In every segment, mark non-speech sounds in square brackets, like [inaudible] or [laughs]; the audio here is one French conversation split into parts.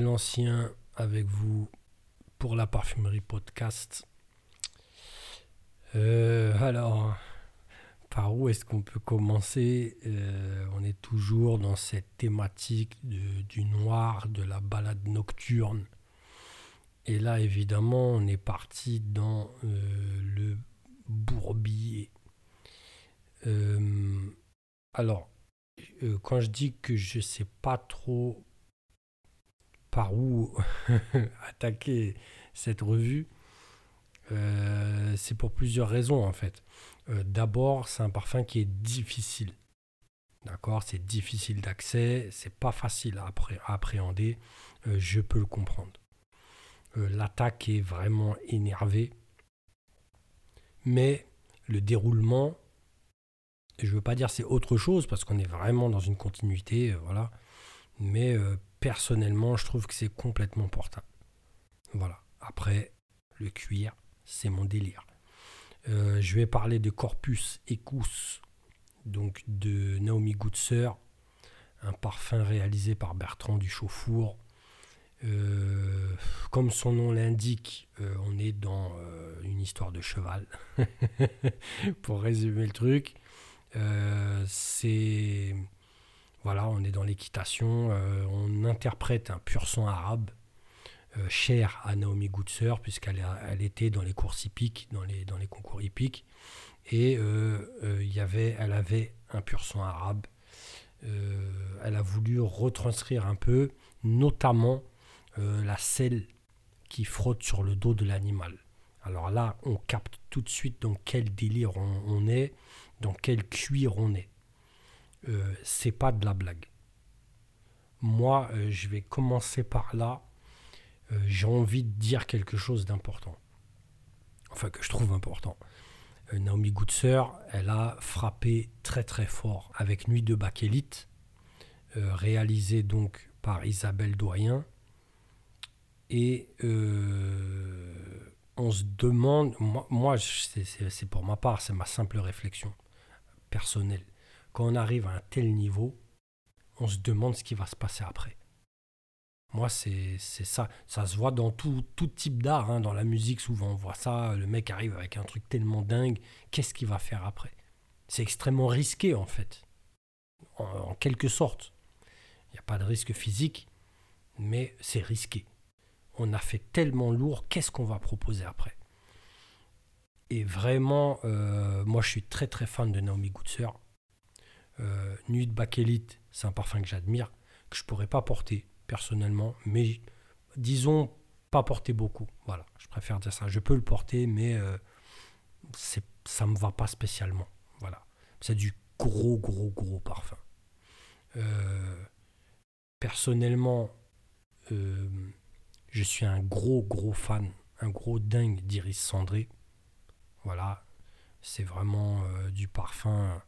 l'ancien avec vous pour la parfumerie podcast. Euh, alors, par où est-ce qu'on peut commencer? Euh, On est toujours dans cette thématique du noir, de la balade nocturne. Et là, évidemment, on est parti dans euh, le bourbier. alors, quand je dis que je sais pas trop par où [laughs] attaquer cette revue, euh, c'est pour plusieurs raisons en fait. Euh, d'abord, c'est un parfum qui est difficile. D'accord? C'est difficile d'accès, c'est pas facile à, appréhender, euh, je peux le comprendre. L'attaque est vraiment énervée, mais le déroulement, je veux pas dire c'est autre chose parce qu'on est vraiment dans une continuité, voilà. Mais personnellement, je trouve que c'est complètement portable. Voilà. Après, le cuir, c'est mon délire. Euh, je vais parler de Corpus Ecus, donc de Naomi Goodser, un parfum réalisé par Bertrand Duchaufour. Euh, comme son nom l'indique, euh, on est dans une histoire de cheval. [laughs] Pour résumer le truc, c'est voilà, on est dans l'équitation, euh, on interprète un pur sang arabe, euh, cher à Naomi Goodser, puisqu'elle elle était dans les courses hippiques, dans les, dans les concours hippiques, et euh, y avait, elle avait un pur sang arabe. elle a voulu retranscrire un peu, notamment la selle qui frotte sur le dos de l'animal. Alors là, on capte tout de suite dans quel délire on est, dans quel cuir on est. Euh, c'est pas de la blague. Moi, euh, je vais commencer par là. Euh, j'ai envie de dire quelque chose d'important. Enfin, que je trouve important. Naomi Goodser, elle a frappé très très fort avec Nuit de Bakélite, réalisé donc par Isabelle Doyen. Et on se demande, moi c'est pour ma part, c'est ma simple réflexion personnelle quand on arrive à un tel niveau, on se demande ce qui va se passer après. Moi, c'est ça. Ça se voit dans tout, type d'art. Hein. Dans la musique, souvent, on voit ça. Le mec arrive avec un truc tellement dingue. Qu'est-ce qu'il va faire après? C'est extrêmement risqué, en fait. En, quelque sorte. Il n'y a pas de risque physique, mais c'est risqué. On a fait tellement lourd. Qu'est-ce qu'on va proposer après? Et vraiment, euh, moi, je suis très, très fan de Naomi Goodser. Euh, Nuit de Bakélite, c'est un parfum que j'admire, que je pourrais pas porter personnellement, mais disons pas porter beaucoup. Voilà, je préfère dire ça. Je peux le porter, mais euh, c'est, ça me va pas spécialement. Voilà, c'est du gros, gros, gros parfum. Euh, personnellement, je suis un gros, gros fan, un gros dingue d'Iris Cendré. Voilà, c'est vraiment du parfum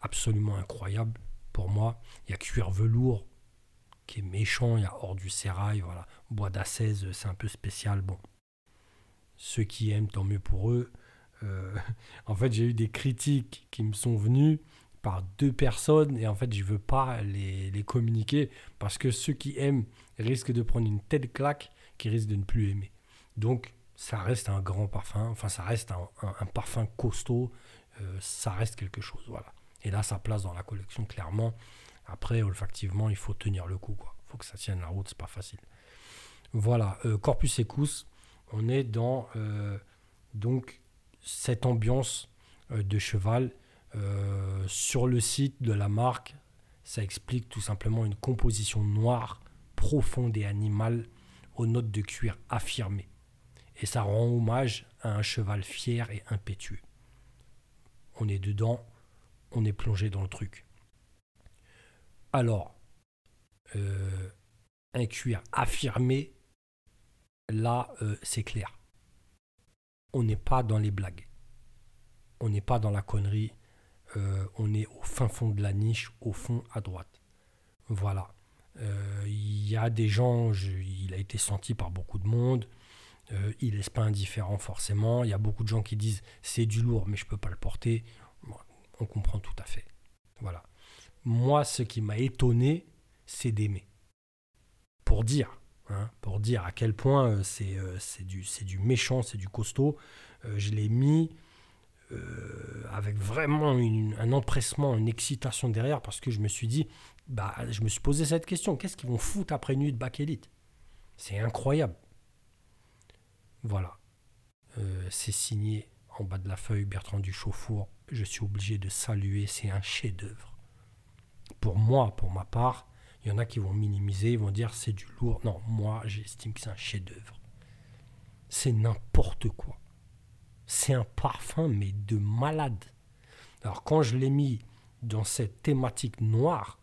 absolument incroyable pour moi. Il y a Cuir Velours qui est méchant, il y a Hors du Sérail, voilà. Bois d'Assaise, c'est un peu spécial. Bon, ceux qui aiment, tant mieux pour eux. Euh, [laughs] en fait, j'ai eu des critiques qui me sont venues par deux personnes et en fait, je veux pas les, les, communiquer parce que ceux qui aiment risquent de prendre une telle claque qui risquent de ne plus aimer. Donc, ça reste un grand parfum, enfin, ça reste un, un, parfum costaud, euh, ça reste quelque chose, voilà. Et là, sa place dans la collection, clairement. Après, olfactivement, il faut tenir le coup. Il faut que ça tienne la route, c'est pas facile. Voilà, euh, Corpus Ecus, on est dans euh, donc cette ambiance euh, de cheval. sur le site de la marque, ça explique tout simplement une composition noire, profonde et animale, aux notes de cuir affirmées. Et ça rend hommage à un cheval fier et impétueux. On est dedans, est plongé dans le truc. Alors, euh, un cuir affirmé, là, euh, c'est clair. On n'est pas dans les blagues. On n'est pas dans la connerie. Euh, on est au fin fond de la niche, au fond à droite. Voilà. Il y a des gens, il a été senti par beaucoup de monde. il n'est pas indifférent forcément. Il y a beaucoup de gens qui disent c'est du lourd, mais je peux pas le porter on comprend tout à fait. Voilà. Moi, ce qui m'a étonné, c'est d'aimer. pour dire, hein, pour dire à quel point euh, c'est euh, c'est du, méchant, c'est du costaud. Euh, je l'ai mis avec vraiment un empressement, une excitation derrière parce que je me suis dit, bah, je me suis posé cette question qu'est-ce qu'ils vont foutre après nuit de bac élite C'est incroyable. Voilà. c'est signé en bas de la feuille Bertrand du Chauffour. Je suis obligé de saluer, c'est un chef-d'œuvre. Pour moi, pour ma part, il y en a qui vont minimiser, ils vont dire c'est du lourd. Non, moi j'estime que c'est un chef-d'œuvre. C'est n'importe quoi. C'est un parfum, mais de malade. Alors quand je l'ai mis dans cette thématique noire,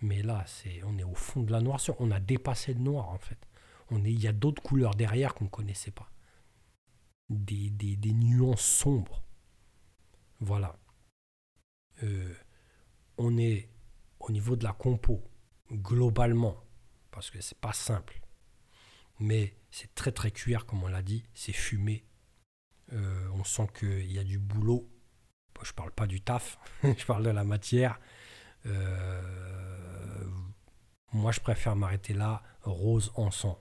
mais là, c'est, on est au fond de la noirceur. On a dépassé le noir en fait. On il y a d'autres couleurs derrière qu'on ne connaissait pas. Des, des, des, nuances sombres. Voilà. Euh, on est au niveau de la compo, globalement, parce que c'est pas simple, mais c'est très très cuir, comme on l'a dit, c'est fumé. Euh, on sent qu'il y a du boulot. je parle pas du taf, [laughs] je parle de la matière. Euh, moi, je préfère m'arrêter là. Rose, encens,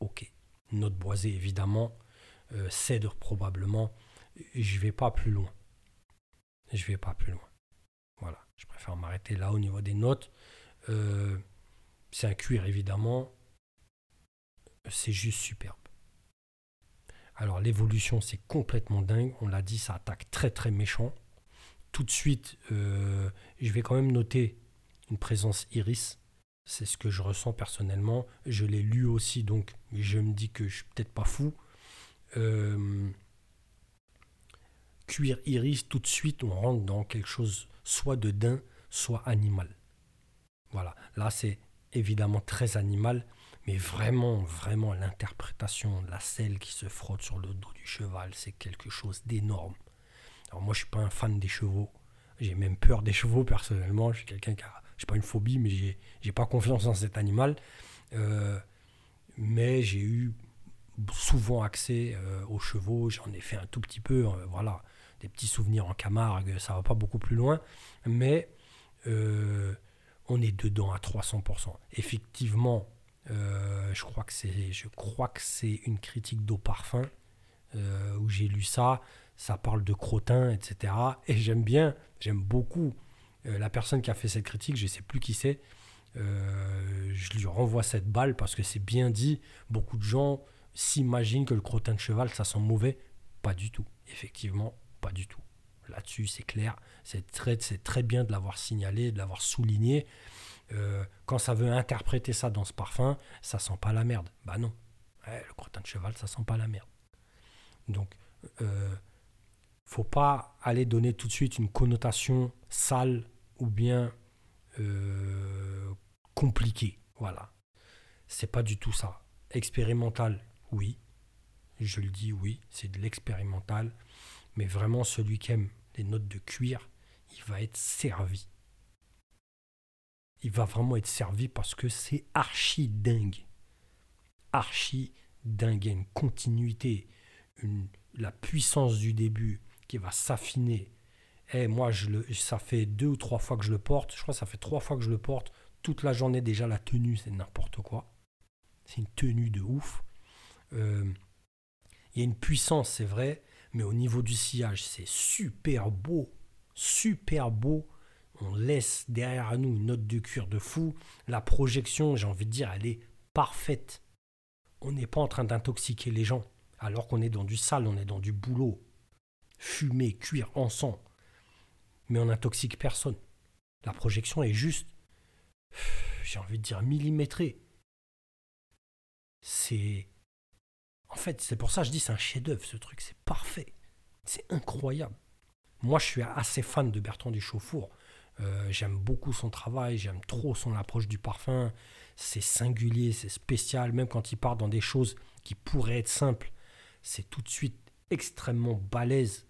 ok. Note boisée, évidemment. Cèdre, probablement. Je vais pas plus loin. Je vais pas plus loin. Voilà, je préfère m'arrêter là au niveau des notes. Euh, c'est un cuir évidemment. C'est juste superbe. Alors l'évolution c'est complètement dingue. On l'a dit, ça attaque très très méchant. Tout de suite, euh, je vais quand même noter une présence iris. C'est ce que je ressens personnellement. Je l'ai lu aussi, donc je me dis que je suis peut-être pas fou. Euh, cuir iris, tout de suite, on rentre dans quelque chose soit de daim, soit animal. Voilà, là c'est évidemment très animal, mais vraiment, vraiment l'interprétation, la selle qui se frotte sur le dos du cheval, c'est quelque chose d'énorme. Alors moi je suis pas un fan des chevaux, j'ai même peur des chevaux personnellement, je suis quelqu'un qui a, j'ai pas une phobie, mais j'ai, j'ai pas confiance en cet animal. Euh, mais j'ai eu souvent accès euh, aux chevaux, j'en ai fait un tout petit peu, euh, voilà des petits souvenirs en Camargue, ça va pas beaucoup plus loin, mais euh, on est dedans à 300%. Effectivement, euh, je crois que c'est, une critique d'eau parfum euh, où j'ai lu ça. Ça parle de crottin, etc. Et j'aime bien, j'aime beaucoup la personne qui a fait cette critique. Je sais plus qui c'est. je lui renvoie cette balle parce que c'est bien dit. Beaucoup de gens s'imaginent que le crottin de cheval, ça sent mauvais. Pas du tout. Effectivement, pas du tout. Là-dessus, c'est clair. C'est très, bien de l'avoir signalé, de l'avoir souligné. Euh, quand ça veut interpréter ça dans ce parfum, ça sent pas la merde. Bah non. le crottin de cheval, ça sent pas la merde. Donc, euh, faut pas aller donner tout de suite une connotation sale ou bien euh, compliquée. Voilà. C'est pas du tout ça. Expérimental, oui. Je le dis, oui, c'est de l'expérimental. Mais vraiment, celui qui aime les notes de cuir, il va être servi. Il va vraiment être servi parce que c'est archi dingue. Archi dingue. une continuité, une, la puissance du début qui va s'affiner. Et eh, moi, je le, ça fait deux ou trois fois que je le porte. Je crois que ça fait trois fois que je le porte. Toute la journée, déjà, la tenue, c'est n'importe quoi. C'est une tenue de ouf. Euh, il y a une puissance, c'est vrai, mais au niveau du sillage, c'est super beau, super beau. On laisse derrière nous une note de cuir de fou. La projection, j'ai envie de dire, elle est parfaite. On n'est pas en train d'intoxiquer les gens, alors qu'on est dans du sale, on est dans du boulot. Fumée, cuir, encens. Mais on n'intoxique personne. La projection est juste, j'ai envie de dire, millimétrée. C'est en fait, c'est pour ça que je dis c'est un chef-d'œuvre ce truc, c'est parfait. C'est incroyable. Moi, je suis assez fan de Bertrand du Chauffour. Euh, j'aime beaucoup son travail, j'aime trop son approche du parfum. C'est singulier, c'est spécial, même quand il part dans des choses qui pourraient être simples, c'est tout de suite extrêmement balèze.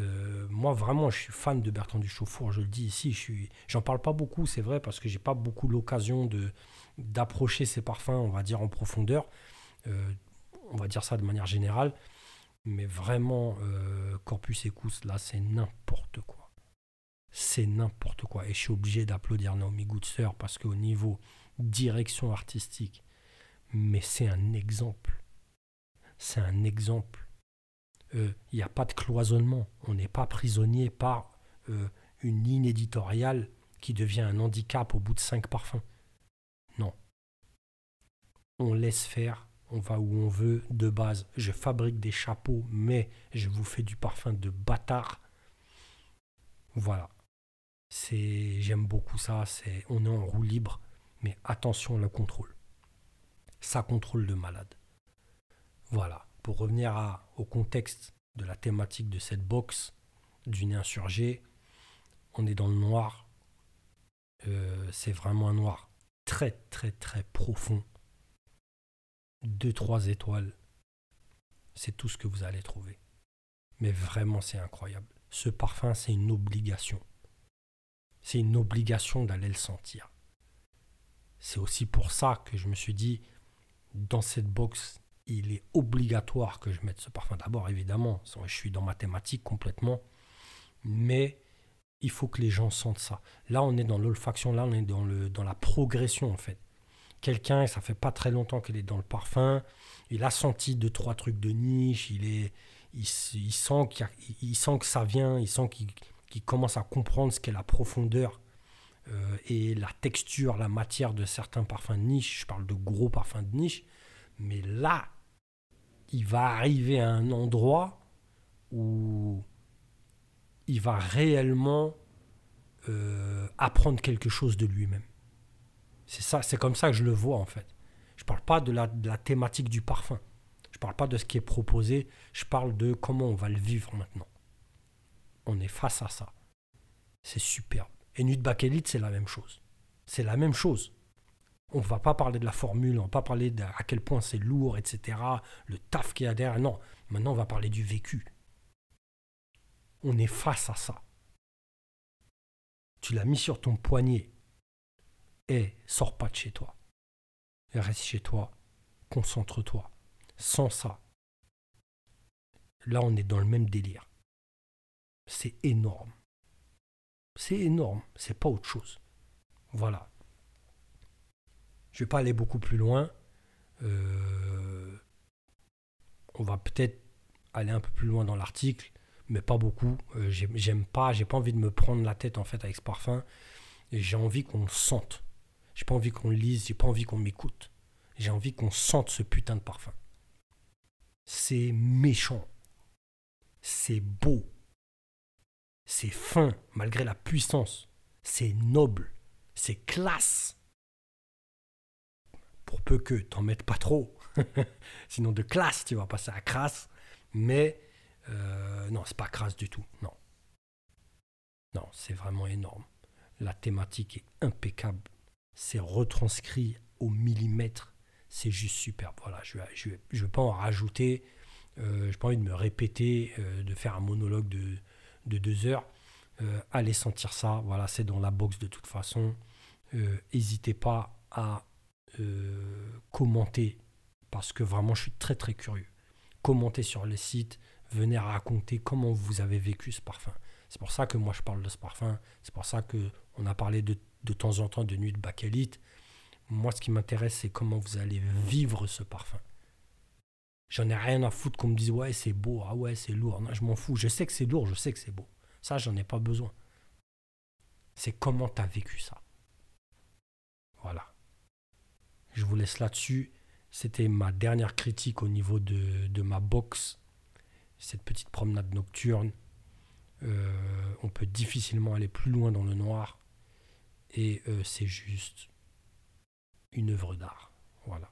Euh, moi, vraiment, je suis fan de Bertrand du Chauffour, je le dis ici. Je j'en parle pas beaucoup, c'est vrai, parce que j'ai pas beaucoup l'occasion d'approcher ces parfums, on va dire en profondeur. Euh, on va dire ça de manière générale. Mais vraiment, euh, Corpus Ecus, là, c'est n'importe quoi. c'est n'importe quoi. Et je suis obligé d'applaudir Naomi Goodster parce qu'au niveau direction artistique, mais c'est un exemple. C'est un exemple. Euh, il n'y a pas de cloisonnement. On n'est pas prisonnier par euh, une ligne éditoriale qui devient un handicap au bout de cinq parfums. Non. On laisse faire, on va où on veut de base. Je fabrique des chapeaux, mais je vous fais du parfum de bâtard. Voilà. C'est, j'aime beaucoup ça. C'est, on est en roue libre, mais attention le contrôle. Ça contrôle de malade. Voilà. Pour revenir au contexte de la thématique de cette box du nez on est dans le noir. Euh, c'est vraiment un noir très très très profond. Deux, trois étoiles. C'est tout ce que vous allez trouver. Mais vraiment, c'est incroyable. Ce parfum, c'est une obligation. C'est une obligation d'aller le sentir. C'est aussi pour ça que je me suis dit, dans cette box, il est obligatoire que je mette ce parfum. D'abord, évidemment, je suis dans ma thématique complètement, mais il faut que les gens sentent ça. Là, on est dans l'olfaction, là, on est dans, le, dans la progression, en fait. Quelqu'un, ça fait pas très longtemps qu'il est dans le parfum, il a senti deux, trois trucs de niche, il, est, il, sent que ça vient, il sent qu'il commence à comprendre ce qu'est la profondeur euh, et la texture, la matière de certains parfums de niche. Je parle de gros parfums de niche. Mais là, il va arriver à un endroit où il va réellement euh, apprendre quelque chose de lui-même. C'est comme ça que je le vois en fait. Je parle pas de la, thématique du parfum. Je parle pas de ce qui est proposé. Je parle de comment on va le vivre maintenant. On est face à ça. C'est superbe. Et Nuit Bakélite, c'est la même chose. C'est la même chose. On ne va pas parler de la formule, on ne va pas parler de à quel point c'est lourd, etc. Le taf qu'il y a derrière. Non, maintenant on va parler du vécu. On est face à ça. Tu l'as mis sur ton poignet. Et sors pas de chez toi. Reste chez toi. Concentre-toi. Sans ça. Là, on est dans le même délire. C'est énorme. C'est énorme. C'est pas autre chose. Voilà. Je vais pas aller beaucoup plus loin. Euh, on va peut-être aller un peu plus loin dans l'article mais pas beaucoup. Euh, j'aime pas, j'ai pas envie de me prendre la tête en fait avec ce parfum. J'ai envie qu'on le sente. J'ai pas envie qu'on lise, j'ai pas envie qu'on m'écoute. J'ai envie qu'on sente ce putain de parfum. C'est méchant. C'est beau. C'est fin malgré la puissance. C'est noble. C'est classe. Pour peu que t'en mettes pas trop. [laughs] Sinon de classe, tu vas passer à crasse. Mais euh, non, c'est pas crasse du tout. Non. Non, c'est vraiment énorme. La thématique est impeccable. C'est retranscrit au millimètre. C'est juste superbe. Voilà, je ne vais pas en rajouter. Euh, je n'ai pas envie de me répéter, euh, de faire un monologue de, de deux heures. allez sentir ça. Voilà, c'est dans la box de toute façon. N'hésitez pas à commenter parce que vraiment, je suis très très curieux. Commentez sur le site venez raconter comment vous avez vécu ce parfum. C'est pour ça que moi je parle de ce parfum. C'est pour ça que on a parlé de, de temps en temps de nuit de bakélite. Moi, ce qui m'intéresse, c'est comment vous allez vivre ce parfum. J'en ai rien à foutre qu'on me dise ouais c'est beau, ah ouais c'est lourd. Non, je m'en fous. Je sais que c'est lourd, je sais que c'est beau. Ça, j'en ai pas besoin. C'est comment tu as vécu ça. Voilà. Je vous laisse là-dessus. C'était ma dernière critique au niveau de, de ma box cette petite promenade nocturne. Euh, on peut difficilement aller plus loin dans le noir. Et euh, c'est juste une œuvre d'art. Voilà.